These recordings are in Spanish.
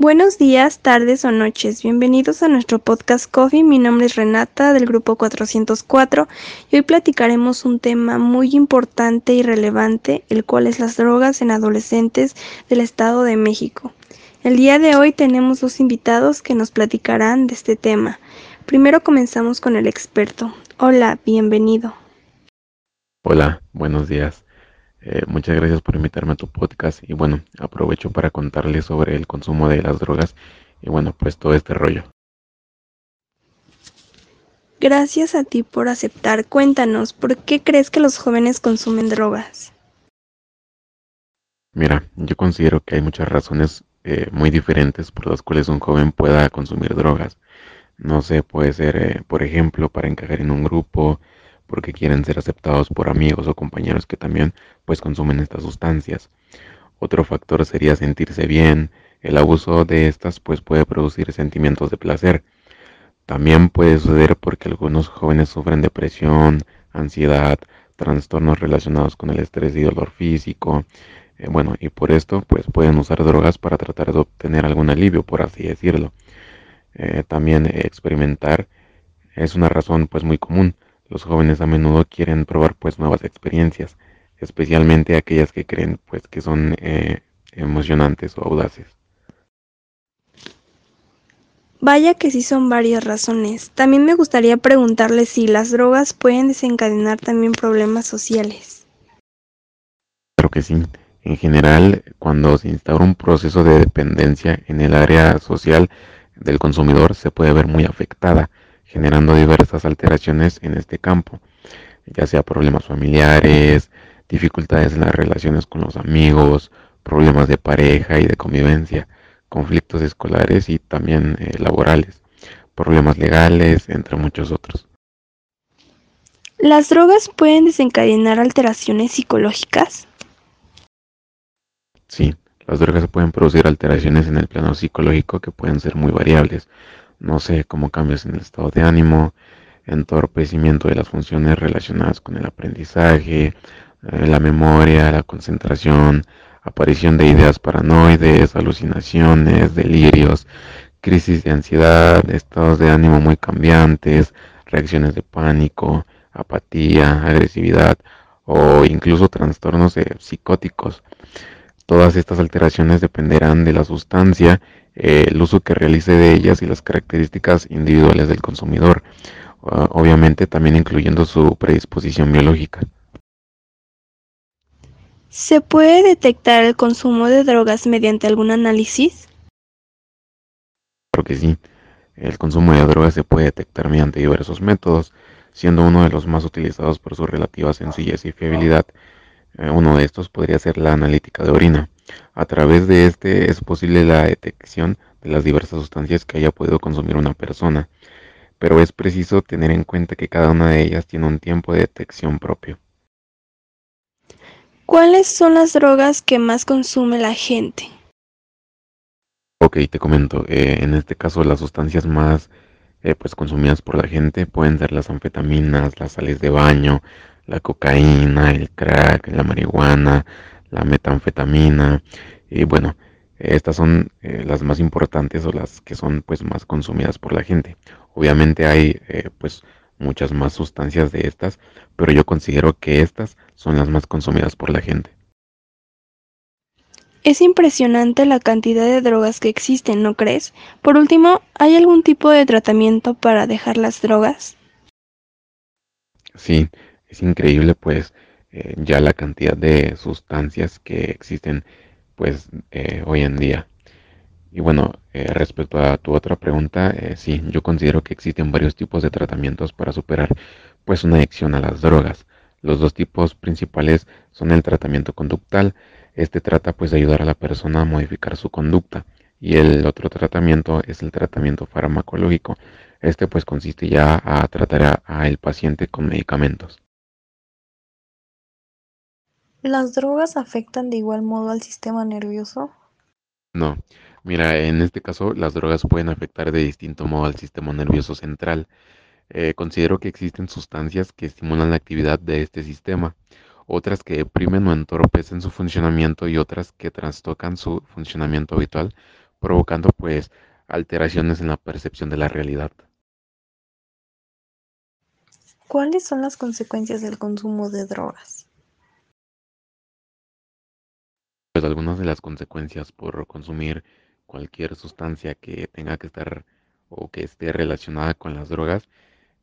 Buenos días, tardes o noches. Bienvenidos a nuestro podcast Coffee. Mi nombre es Renata del grupo 404 y hoy platicaremos un tema muy importante y relevante, el cual es las drogas en adolescentes del Estado de México. El día de hoy tenemos dos invitados que nos platicarán de este tema. Primero comenzamos con el experto. Hola, bienvenido. Hola, buenos días. Eh, muchas gracias por invitarme a tu podcast y bueno, aprovecho para contarles sobre el consumo de las drogas y bueno, pues todo este rollo. Gracias a ti por aceptar. Cuéntanos, ¿por qué crees que los jóvenes consumen drogas? Mira, yo considero que hay muchas razones eh, muy diferentes por las cuales un joven pueda consumir drogas. No sé, puede ser, eh, por ejemplo, para encajar en un grupo, porque quieren ser aceptados por amigos o compañeros que también pues consumen estas sustancias. Otro factor sería sentirse bien. El abuso de estas pues puede producir sentimientos de placer. También puede suceder porque algunos jóvenes sufren depresión, ansiedad, trastornos relacionados con el estrés y dolor físico. Eh, bueno, y por esto pues pueden usar drogas para tratar de obtener algún alivio, por así decirlo. Eh, también experimentar es una razón pues muy común. Los jóvenes a menudo quieren probar pues nuevas experiencias, especialmente aquellas que creen pues que son eh, emocionantes o audaces. Vaya que sí son varias razones. También me gustaría preguntarle si las drogas pueden desencadenar también problemas sociales. Claro que sí. En general, cuando se instaura un proceso de dependencia en el área social del consumidor, se puede ver muy afectada generando diversas alteraciones en este campo, ya sea problemas familiares, dificultades en las relaciones con los amigos, problemas de pareja y de convivencia, conflictos escolares y también eh, laborales, problemas legales, entre muchos otros. ¿Las drogas pueden desencadenar alteraciones psicológicas? Sí, las drogas pueden producir alteraciones en el plano psicológico que pueden ser muy variables, no sé, como cambios en el estado de ánimo, entorpecimiento de las funciones relacionadas con el aprendizaje, eh, la memoria, la concentración, aparición de ideas paranoides, alucinaciones, delirios, crisis de ansiedad, estados de ánimo muy cambiantes, reacciones de pánico, apatía, agresividad o incluso trastornos psicóticos. Todas estas alteraciones dependerán de la sustancia eh, el uso que realice de ellas y las características individuales del consumidor, obviamente también incluyendo su predisposición biológica. ¿Se puede detectar el consumo de drogas mediante algún análisis? Claro que sí. El consumo de drogas se puede detectar mediante diversos métodos, siendo uno de los más utilizados por su relativa sencillez y fiabilidad. Eh, uno de estos podría ser la analítica de orina. A través de este es posible la detección de las diversas sustancias que haya podido consumir una persona, pero es preciso tener en cuenta que cada una de ellas tiene un tiempo de detección propio. ¿Cuáles son las drogas que más consume la gente? Ok, te comento. Eh, en este caso, las sustancias más eh, pues consumidas por la gente pueden ser las anfetaminas, las sales de baño, la cocaína, el crack, la marihuana, la metanfetamina y bueno, estas son eh, las más importantes o las que son pues más consumidas por la gente. Obviamente hay eh, pues muchas más sustancias de estas, pero yo considero que estas son las más consumidas por la gente. Es impresionante la cantidad de drogas que existen, ¿no crees? Por último, ¿hay algún tipo de tratamiento para dejar las drogas? Sí, es increíble pues eh, ya la cantidad de sustancias que existen pues eh, hoy en día. Y bueno, eh, respecto a tu otra pregunta, sí, yo considero que existen varios tipos de tratamientos para superar pues una adicción a las drogas. Los dos tipos principales son el tratamiento conductal. Este trata pues de ayudar a la persona a modificar su conducta. Y el otro tratamiento es el tratamiento farmacológico. Este pues consiste ya a tratar al paciente con medicamentos. ¿Las drogas afectan de igual modo al sistema nervioso? No, mira, en este caso las drogas pueden afectar de distinto modo al sistema nervioso central. Eh, considero que existen sustancias que estimulan la actividad de este sistema, otras que deprimen o entorpecen su funcionamiento y otras que trastocan su funcionamiento habitual, provocando pues alteraciones en la percepción de la realidad. ¿Cuáles son las consecuencias del consumo de drogas? Pues algunas de las consecuencias por consumir cualquier sustancia que tenga que estar o que esté relacionada con las drogas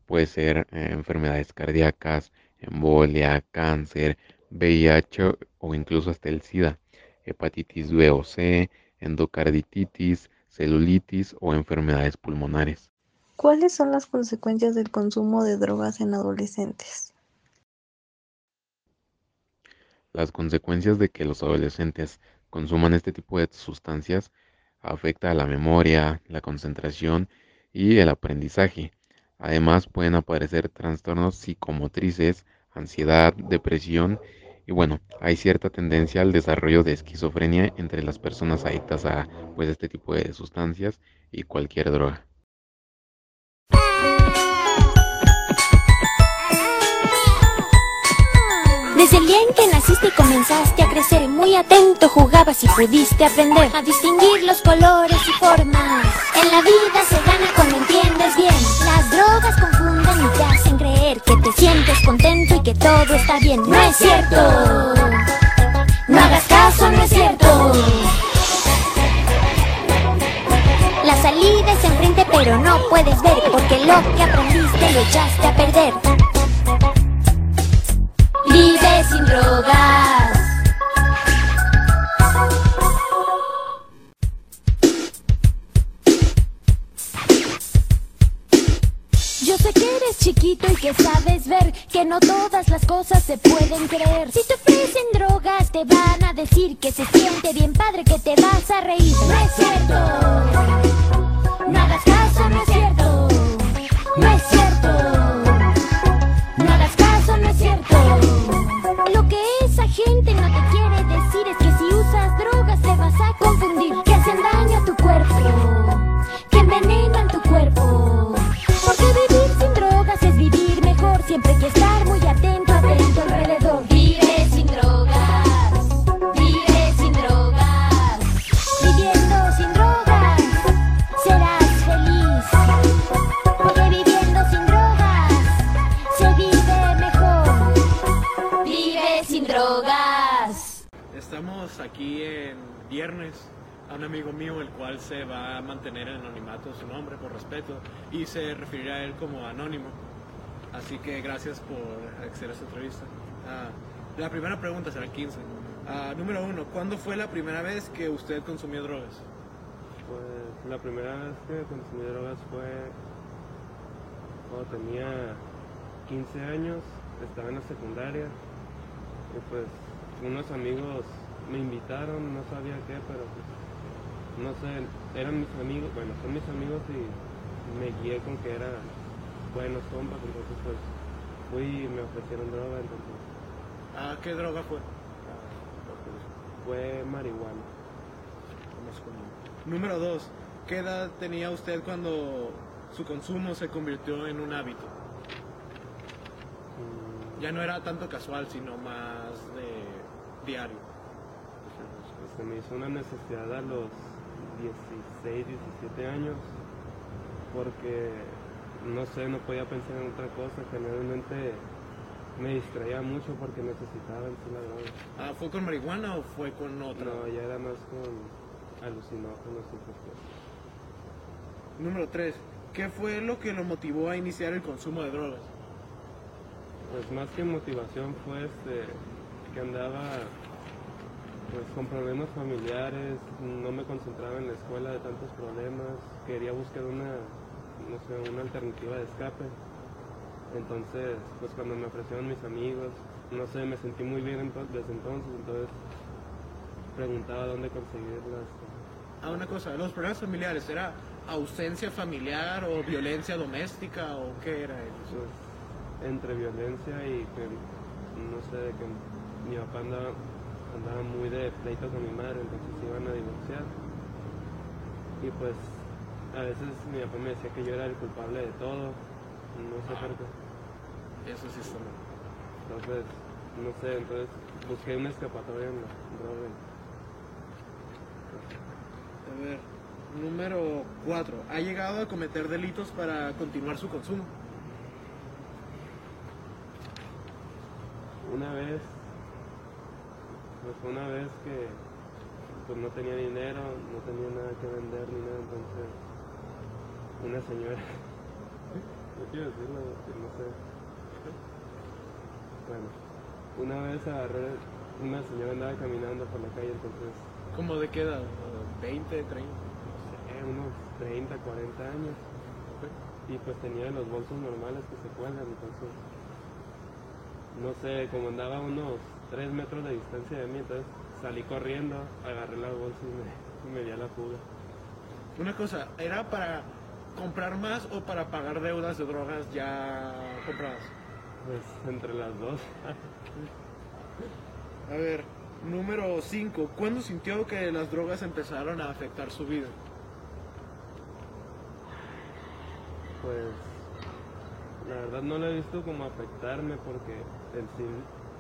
puede ser eh, enfermedades cardíacas, embolia, cáncer, VIH o incluso hasta el SIDA, hepatitis B o C, endocarditis, celulitis o enfermedades pulmonares. ¿Cuáles son las consecuencias del consumo de drogas en adolescentes? Las consecuencias de que los adolescentes consuman este tipo de sustancias afecta a la memoria, la concentración y el aprendizaje. Además pueden aparecer trastornos psicomotrices, ansiedad, depresión y bueno, hay cierta tendencia al desarrollo de esquizofrenia entre las personas adictas a pues este tipo de sustancias y cualquier droga. Desde el día que naciste y comenzaste a crecer, muy atento jugabas y pudiste aprender a distinguir los colores y formas. En la vida se gana cuando entiendes bien. Las drogas confunden y te hacen creer que te sientes contento y que todo está bien. No es cierto. No hagas caso, no es cierto. La salida es enfrente pero no puedes ver porque lo que aprendiste lo echaste a perder. No todas las cosas se pueden creer. Estar muy atento, atento alrededor. Vive sin drogas, vive sin drogas, viviendo sin drogas, serás feliz. Porque viviendo sin drogas se vive mejor. Vive sin drogas. Estamos aquí en viernes a un amigo mío el cual se va a mantener en anonimato su nombre por respeto y se referirá a él como anónimo. Así que gracias por acceder a esta entrevista. Ah, la primera pregunta será 15. Ah, número uno, ¿cuándo fue la primera vez que usted consumió drogas? Pues la primera vez que consumí drogas fue cuando tenía 15 años, estaba en la secundaria y pues unos amigos me invitaron, no sabía qué, pero pues no sé, eran mis amigos, bueno, son mis amigos y me guié con que eran buenos compas, entonces pues fui y me ofrecieron droga, entonces Ah, ¿Qué droga fue? fue marihuana. Número dos, ¿qué edad tenía usted cuando su consumo se convirtió en un hábito? Mm, Ya no era tanto casual, sino más de diario. Pues, se me hizo una necesidad a los 16, 17 años, porque no sé, no podía pensar en otra cosa, generalmente me distraía mucho porque necesitaba en sí la droga. Ah, ¿Fue con marihuana o fue con otra? No, ya era más con alucinógenos y cosas. Número 3. ¿Qué fue lo que lo motivó a iniciar el consumo de drogas? Pues más que motivación fue este, que andaba pues con problemas familiares, no me concentraba en la escuela de tantos problemas, quería buscar una, no sé, una alternativa de escape. Entonces, pues cuando me ofrecieron mis amigos, no sé, me sentí muy bien desde entonces, entonces preguntaba dónde conseguirlas. Ah, una cosa, los problemas familiares, ¿era ausencia familiar o violencia doméstica o qué era eso? Pues, entre violencia y que, no sé, que mi papá andaba, andaba muy de pleito con mi madre, entonces se iban a divorciar. Y pues, a veces mi papá me decía que yo era el culpable de todo, no sé por qué. Eso sí está mal. Entonces, no sé, entonces busqué una escapatoria en la droga. A ver, Número 4. ¿Ha llegado a cometer delitos para continuar su consumo? Una vez, pues una vez que pues no tenía dinero, no tenía nada que vender ni nada, entonces una señora, no quiero decirlo, no sé. Bueno, una vez agarré, una señora andaba caminando por la calle, entonces, ¿Cómo de qué edad? ¿20, 30? no sé, unos 30, 40 años. Y pues tenía los bolsos normales que se cuelgan, entonces, no sé, como andaba a unos 3 metros de distancia de mí, entonces salí corriendo, agarré la bolsa y me, me di a la fuga. Una cosa, ¿era para comprar más o para pagar deudas de drogas ya compradas? Pues entre las dos. A ver, número 5. ¿Cuándo sintió que las drogas empezaron a afectar su vida? Pues la verdad no lo he visto como afectarme porque en sí,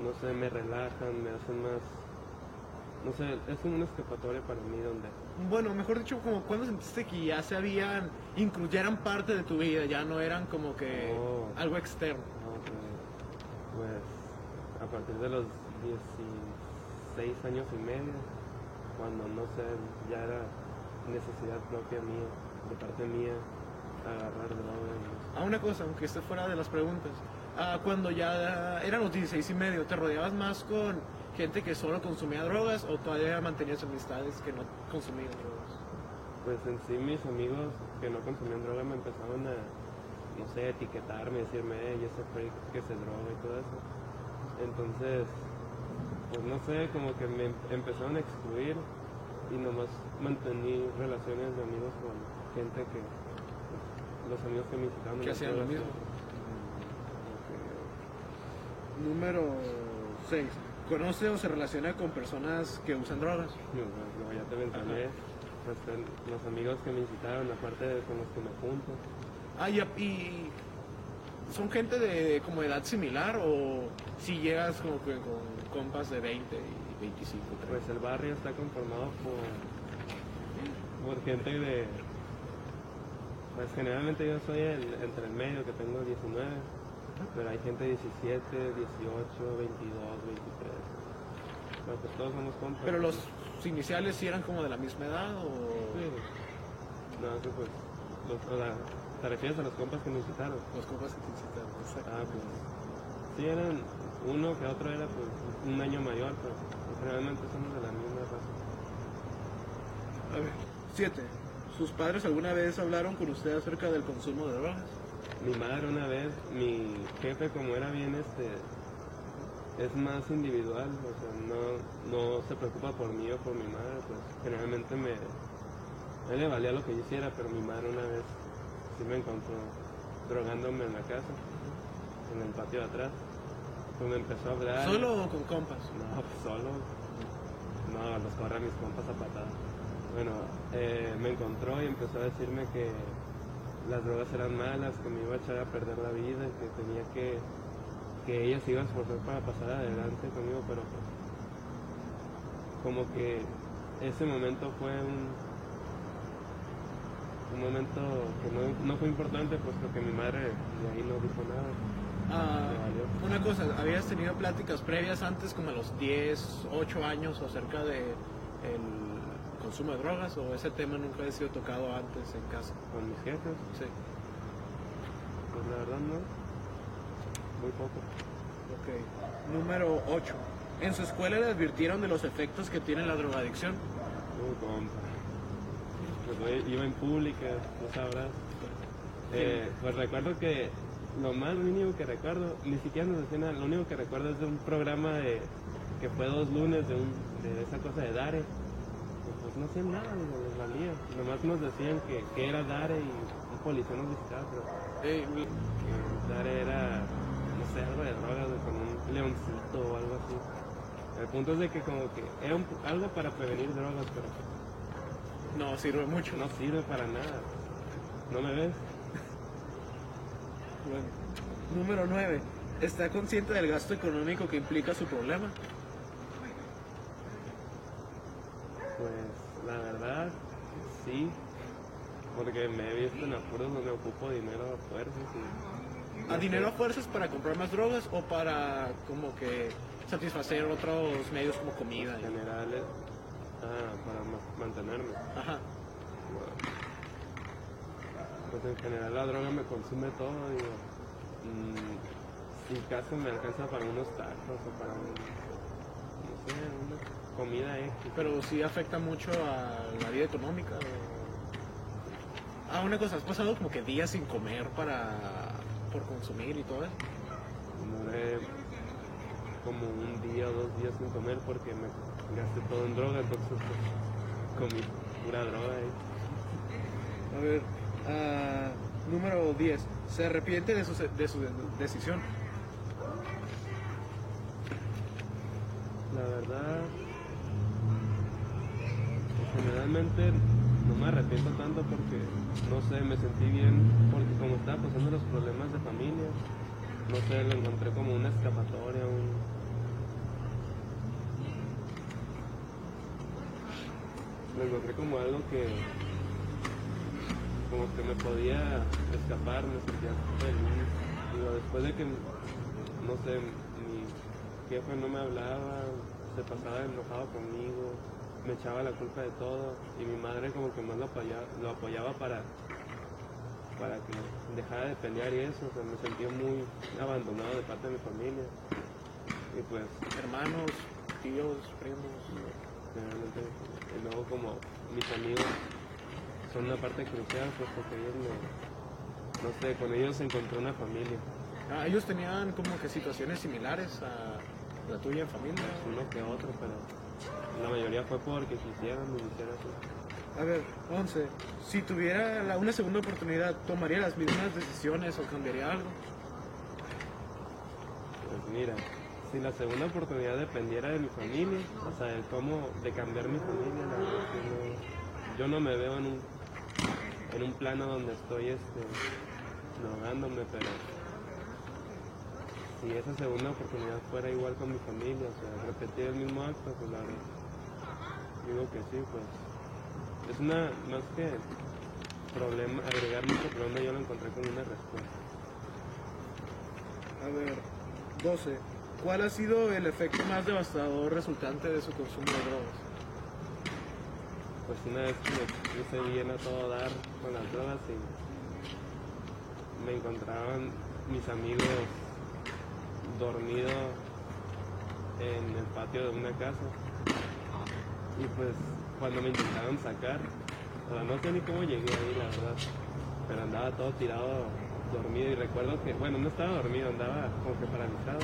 no sé, me relajan, me hacen más, no sé, es una escapatoria para mí donde, Bueno, mejor dicho, como cuando sentiste que ya se habían, inclu- ya eran parte de tu vida, ya no eran como que Oh. algo externo. no, pues, pues a partir de los 16 años y medio, cuando no sé, ya era necesidad propia mía, de parte mía, agarrar drogas. Ah, una cosa, aunque esté fuera de las preguntas. Ah, cuando ya eran los 16 y medio, ¿te rodeabas más con gente que solo consumía drogas o todavía mantenías amistades que no consumían drogas? Pues en sí mis amigos que no consumían droga me empezaron a, no sé, etiquetarme, decirme, hey, ese freak que se droga y todo eso. Entonces, pues no sé, como que me empezaron a excluir y nomás mantení relaciones de amigos con gente que, pues, los amigos que me incitaban a Que hacían lo drogas, mismo. Número 6. ¿Conoce o se relaciona con personas que usan drogas? que, no, ya te mencioné, pues, ten- los amigos que me incitaron, aparte de con los que me junto. Ah, y, y son gente de como edad similar o si llegas como que con compas de 20 y 25, 30? Pues el barrio está conformado por, por gente de... Pues generalmente yo soy el, entre el medio, que tengo 19, pero hay gente de 17, 18, 22, 23. Pero pues todos somos compas. Pero los iniciales sí eran como de la misma edad o... Sí. No, que pues... Los, o la- ¿Te refieres a los compas que me incitaron? Los compas que te incitaron, exacto. Ah, pues... Sí, eran uno que otro era pues un año mayor, pero generalmente somos de la misma raza. A ver, 7. ¿Sus padres alguna vez hablaron con usted acerca del consumo de drogas? Mi madre una vez, mi jefe como era bien este, es más individual, o sea, no, no se preocupa por mí o por mi madre, pues generalmente me, a él le valía lo que yo hiciera, pero mi madre una vez sí me encontró drogándome en la casa, en el patio de atrás, pues me empezó a hablar. ¿Solo o con compas? No, pues solo. No, los corre a mis compas a patadas. Bueno, eh, me encontró y empezó a decirme que las drogas eran malas, que me iba a echar a perder la vida, que tenía que, que ella se iba a esforzar para pasar adelante conmigo, pero pues, como que ese momento fue un, un momento que no, no fue importante, puesto que mi madre de ahí no dijo nada. Ah, una cosa, ¿habías tenido pláticas previas antes, como a los 10, 8 años, acerca de el consumo de drogas o ese tema nunca había sido tocado antes en casa? Con mis jefes, Sí. pues la verdad no, muy poco. Ok. Número 8. ¿En su escuela le advirtieron de los efectos que tiene la drogadicción? Uy, compa. Pues iba en pública, tú sabrás. Eh, pues recuerdo que lo más mínimo que recuerdo, ni siquiera nos decían lo único que recuerdo es de un programa de, que fue dos lunes de, un, de esa cosa de Dare. No hacían nada, digo, les valía. Nomás nos decían que, que era Dare y un policía nos visitaba, pero Eh, que Dare era, no sé, algo de drogas, con un leoncito o algo así. El punto es de que como que era un- algo para prevenir drogas, pero no sirve mucho. no sirve para nada. ¿No me ves? Bueno. Número 9. ¿Está consciente del gasto económico que implica su problema? Pues la verdad, sí. Porque me he visto en apuros donde ocupo dinero a fuerzas y... ¿A dinero a fuerzas para comprar más drogas o para como que satisfacer otros medios como comida? En general, eh, ah, para ma- mantenerme. Ajá. Pues en general la droga me consume todo, digo. mm, si caso me alcanza para unos tacos o para un, una comida X. Pero sí afecta mucho a la vida económica. o- Ah, una cosa, ¿has pasado como que días sin comer para por consumir y todo eso? Como un día o dos días sin comer porque me gasté todo en droga, entonces pues, comí pura droga y A ver, ah, número 10. ¿Se arrepiente de su, de su decisión? la generalmente no me arrepiento tanto porque no sé, me sentí bien porque como estaba pasando los problemas de familia, no sé, lo encontré como una escapatoria, un lo encontré como algo que como que me podía escapar, me sentía feliz. Digo, después de que, no sé, mi jefe no me hablaba, se pasaba enojado conmigo, me echaba la culpa de todo y mi madre como que más lo apoyaba, lo apoyaba para, para que dejara de pelear y eso, o sea, me sentía muy abandonado de parte de mi familia. Y pues Hermanos, tíos, primos. generalmente, y luego como mis amigos son una parte crucial, pues porque ellos me, no sé, con ellos encontré una familia, Ah, ellos tenían como que situaciones similares a la tuya en familia. uno que otro, pero la mayoría fue porque quisieran y hicieran. A ver, 11. Si tuviera la- una segunda oportunidad, ¿tomaría las mismas decisiones o cambiaría algo? Pues mira, si la segunda oportunidad dependiera de mi familia, o sea, de cómo, de cambiar mi familia, la verdad que no, yo no me veo en un, en un plano donde estoy, este, drogándome, pero si esa segunda oportunidad fuera igual con mi familia, o sea, repetir el mismo acto, pues la verdad, digo que sí, pues, es una, más que problema, agregar mucho problema, yo lo encontré con una respuesta. A ver, 12. ¿Cuál ha sido el efecto más devastador resultante de su consumo de drogas? Pues una vez que me puse bien a todo dar con las drogas y me encontraban mis amigos dormidos en el patio de una casa. Y pues cuando me intentaron sacar, o sea, no sé ni cómo llegué ahí, la verdad, pero andaba todo tirado, dormido y recuerdo que, bueno, no estaba dormido, andaba como que paralizado.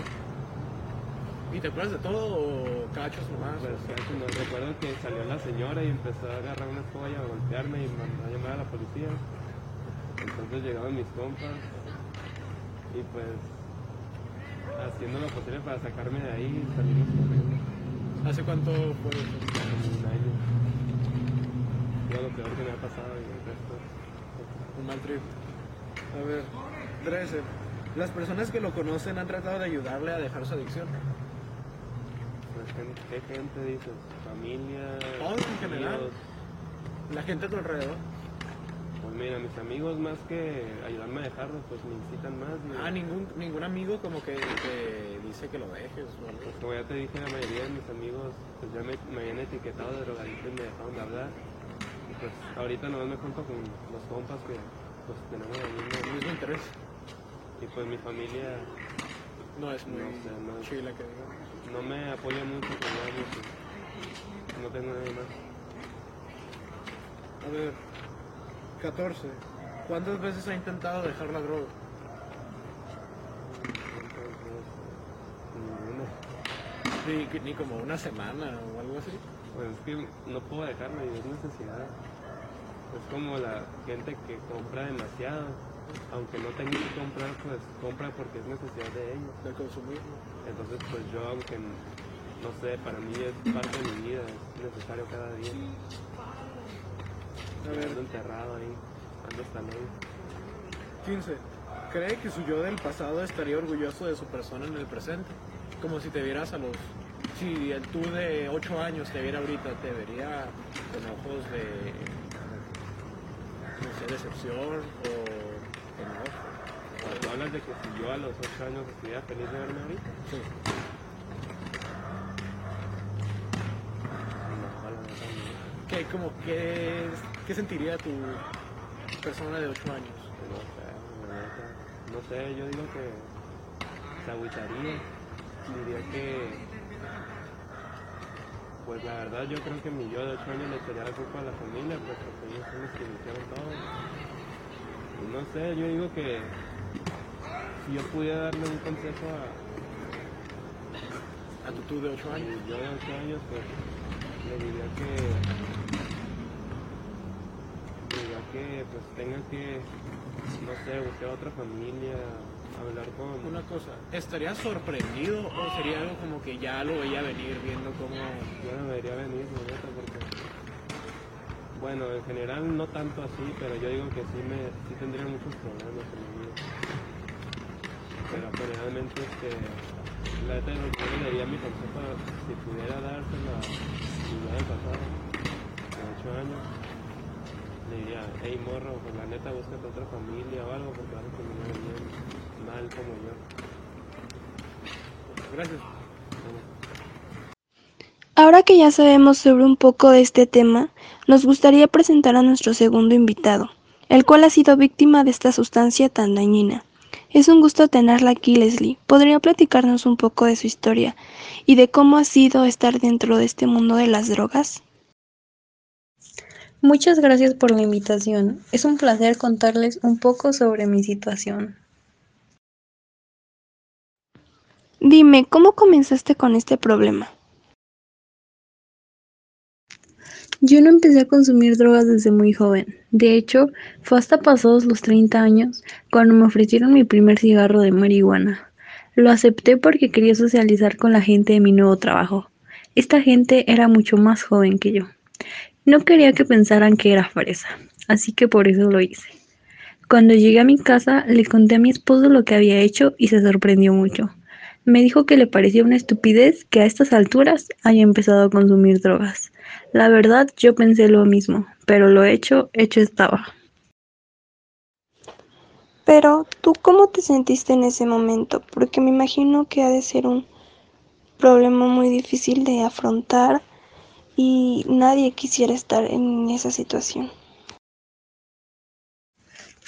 ¿Y te acuerdas de todo o cachos nomás? Pues casi no recuerdo que salió la señora y empezó a agarrar una escoba y a golpearme y mandó a llamar a la policía. Entonces llegaron mis compas y pues haciendo lo posible para sacarme de ahí salimos corriendo ¿Hace cuánto fue eso? como un año. Todo lo peor que me ha pasado y el resto. Un mal trip. A ver, 13. Las personas que lo conocen han tratado de ayudarle a dejar su adicción. Pues, ¿Qué gente dices? Familia. Todo en general. amigos. La gente a tu alrededor. Mira, mis amigos más que ayudarme a dejarlo, pues me incitan más. me- Ah, ningún, ningún amigo como que te dice que lo dejes algo. Pues como ya te dije, la mayoría de mis amigos pues ya me, me habían etiquetado de drogadicto y me dejaron de hablar. Y pues ahorita nomás me junto con los compas que pues tenemos el El mismo. interés. Y pues mi familia No es muy No no chila que diga. no me apoya mucho nadie, pues, no tengo nadie más. A ver, 14. ¿Cuántas veces ha intentado dejar la droga? Ni, ni como una semana o algo así. Pues es que no puedo dejarlo y es necesidad. Es como la gente que compra demasiado. Aunque no tenga que comprar, pues compra porque es necesidad de ellos. De consumismo. Entonces, pues yo, aunque no sé, para mí es parte de mi vida, es necesario cada día. Ando enterrado ahí, ando hasta hoy. 15. ¿Cree que su yo del pasado estaría orgulloso de su persona en el presente? Como si te vieras a los... Si el tú de 8 años te viera ahorita, te vería con ojos de... no sé, decepción o enojo. Cuando hablas de que si yo a los 8 años estuviera feliz de verme ahorita, Sí. no, la verdad ¿Qué, como, qué, ¿Qué sentiría tu persona de 8 años? No sé, no sé, yo digo que se agüitaría. Diría que, pues la verdad yo creo que mi yo de 8 años le echaría la culpa a la familia, pues porque ellos son los que iniciaron todo. Y no sé, yo digo que si yo pudiera darle un consejo a, A tu tú de 8 a años. yo de 8 años, pues le diría que, que pues tenga que, no sé, buscar otra familia, hablar con... Una cosa, ¿estarías sorprendido o sería algo como que ya lo veía venir viendo cómo... Yo no me debería venir, neta, porque. Bueno, en general no tanto así, pero yo digo que sí, me, sí tendría muchos problemas en mi vida. Pero generalmente, este, la neta, yo le daría mi consejo, si pudiera dárselo a mi vida del pasado, de 8 años, Ahora que ya sabemos sobre un poco de este tema, nos gustaría presentar a nuestro segundo invitado, el cual ha sido víctima de esta sustancia tan dañina. Es un gusto tenerla aquí, Leslie. ¿Podría platicarnos un poco de su historia y de cómo ha sido estar dentro de este mundo de las drogas? Muchas gracias por la invitación. Es un placer contarles un poco sobre mi situación. Dime, ¿cómo comenzaste con este problema? Yo no empecé a consumir drogas desde muy joven. De hecho, fue hasta pasados los 30 años cuando me ofrecieron mi primer cigarro de marihuana. Lo acepté porque quería socializar con la gente de mi nuevo trabajo. Esta gente era mucho más joven que yo. No quería que pensaran que era fresa, así que por eso lo hice. Cuando llegué a mi casa, le conté a mi esposo lo que había hecho y se sorprendió mucho. Me dijo que le parecía una estupidez que a estas alturas haya empezado a consumir drogas. La verdad, yo pensé lo mismo, pero lo hecho, hecho estaba. Pero, ¿tú cómo te sentiste en ese momento? Porque me imagino que ha de ser un problema muy difícil de afrontar y nadie quisiera estar en esa situación.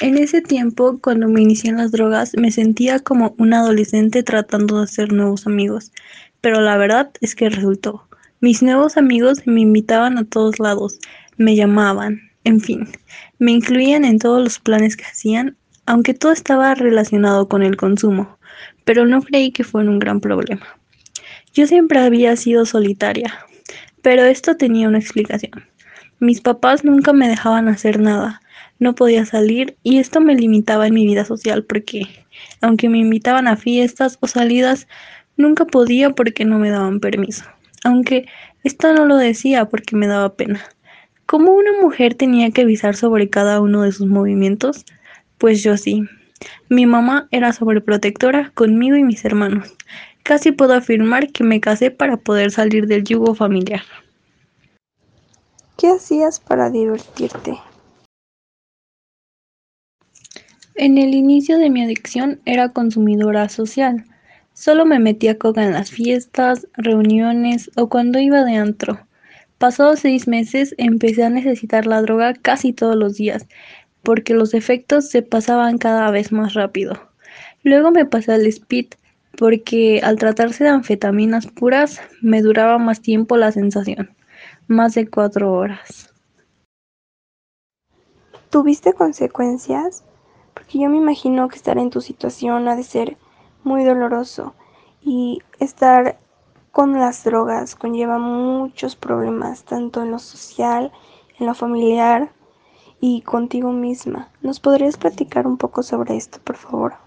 En ese tiempo, cuando me inicié en las drogas, me sentía como un adolescente tratando de hacer nuevos amigos, pero la verdad es que resultó. Mis nuevos amigos me invitaban a todos lados, me llamaban, en fin, me incluían en todos los planes que hacían, aunque todo estaba relacionado con el consumo, pero no creí que fuera un gran problema. Yo siempre había sido solitaria, pero esto tenía una explicación. Mis papás nunca me dejaban hacer nada, no podía salir y esto me limitaba en mi vida social porque, aunque me invitaban a fiestas o salidas, nunca podía porque no me daban permiso. Aunque esto no lo decía porque me daba pena. ¿Cómo una mujer tenía que avisar sobre cada uno de sus movimientos? Pues yo sí. Mi mamá era sobreprotectora conmigo y mis hermanos. Casi puedo afirmar que me casé para poder salir del yugo familiar. ¿Qué hacías para divertirte? En el inicio de mi adicción era consumidora social. Solo me metía coca en las fiestas, reuniones o cuando iba de antro. Pasados seis meses empecé a necesitar la droga casi todos los días, porque los efectos se pasaban cada vez más rápido. Luego me pasé al speed, porque al tratarse de anfetaminas puras me duraba más tiempo la sensación, más de cuatro horas. ¿Tuviste consecuencias? Porque yo me imagino que estar en tu situación ha de ser muy doloroso y estar con las drogas conlleva muchos problemas, tanto en lo social, en lo familiar y contigo misma. ¿Nos podrías platicar un poco sobre esto, por favor?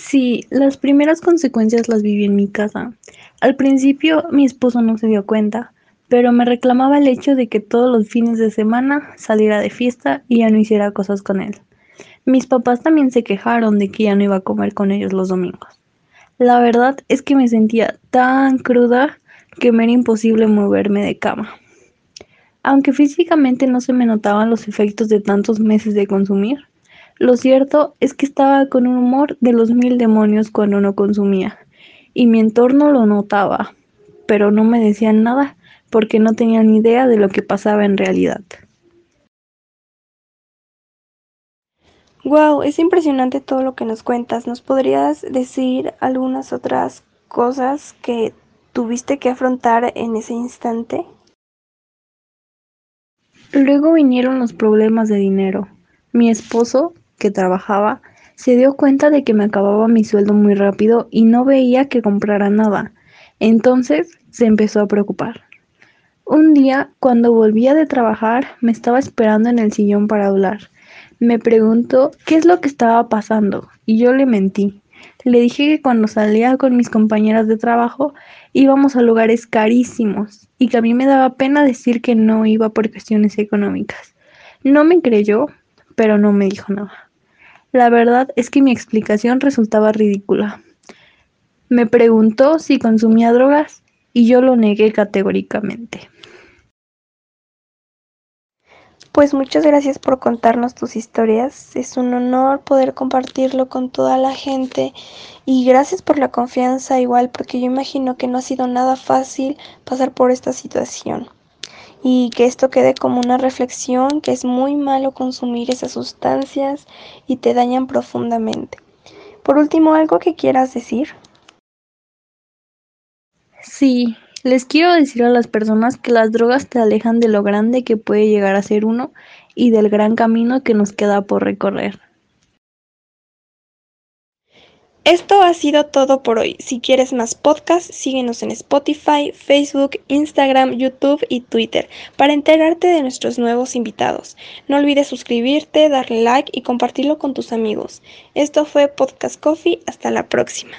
Sí, las primeras consecuencias las viví en mi casa. Al principio mi esposo no se dio cuenta, pero me reclamaba el hecho de que todos los fines de semana saliera de fiesta y ya no hiciera cosas con él. Mis papás también se quejaron de que ya no iba a comer con ellos los domingos. La verdad es que me sentía tan cruda que me era imposible moverme de cama. aunque físicamente no se me notaban los efectos de tantos meses de consumir. Lo cierto es que estaba con un humor de los mil demonios cuando no consumía, y mi entorno lo notaba, pero no me decían nada porque no tenían idea de lo que pasaba en realidad. Wow, es impresionante todo lo que nos cuentas. ¿Nos podrías decir algunas otras cosas que tuviste que afrontar en ese instante? Luego vinieron los problemas de dinero. Mi esposo, que trabajaba, se dio cuenta de que me acababa mi sueldo muy rápido y no veía que comprara nada. Entonces se empezó a preocupar. Un día, cuando volvía de trabajar, me estaba esperando en el sillón para hablar. Me preguntó qué es lo que estaba pasando y yo le mentí. Le dije que cuando salía con mis compañeras de trabajo íbamos a lugares carísimos y que a mí me daba pena decir que no iba por cuestiones económicas. No me creyó, pero no me dijo nada. La verdad es que mi explicación resultaba ridícula. Me preguntó si consumía drogas y yo lo negué categóricamente. Pues muchas gracias por contarnos tus historias. Es un honor poder compartirlo con toda la gente y gracias por la confianza igual porque yo imagino que no ha sido nada fácil pasar por esta situación. Y que esto quede como una reflexión que es muy malo consumir esas sustancias y te dañan profundamente. Por último, algo que quieras decir. Sí, les quiero decir a las personas que las drogas te alejan de lo grande que puede llegar a ser uno y del gran camino que nos queda por recorrer. Esto ha sido todo por hoy. Si quieres más podcasts, síguenos en Spotify, Facebook, Instagram, YouTube y Twitter para enterarte de nuestros nuevos invitados. No olvides suscribirte, darle like y compartirlo con tus amigos. Esto fue Podcast Coffee. Hasta la próxima.